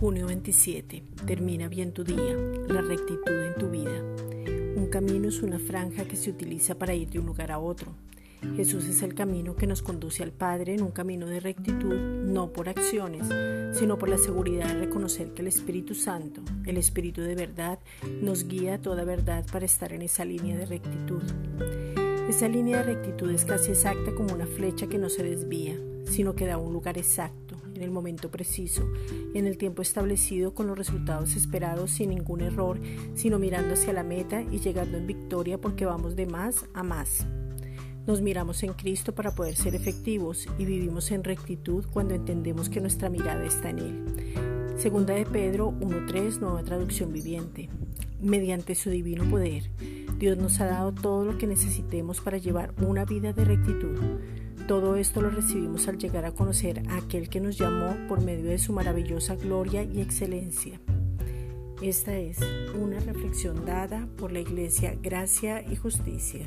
Junio 27. Termina bien tu día, la rectitud en tu vida. Un camino es una franja que se utiliza para ir de un lugar a otro. Jesús es el camino que nos conduce al Padre en un camino de rectitud, no por acciones, sino por la seguridad de reconocer que el Espíritu Santo, el Espíritu de verdad, nos guía a toda verdad para estar en esa línea de rectitud. Esa línea de rectitud es casi exacta como una flecha que no se desvía, sino que da un lugar exacto, en el momento preciso, en el tiempo establecido con los resultados esperados sin ningún error, sino mirando hacia la meta y llegando en victoria porque vamos de más a más. Nos miramos en Cristo para poder ser efectivos y vivimos en rectitud cuando entendemos que nuestra mirada está en Él. Segunda de Pedro 1.3, nueva traducción viviente. Mediante su divino poder, Dios nos ha dado todo lo que necesitemos para llevar una vida de rectitud. Todo esto lo recibimos al llegar a conocer a aquel que nos llamó por medio de su maravillosa gloria y excelencia. Esta es una reflexión dada por la Iglesia Gracia y Justicia.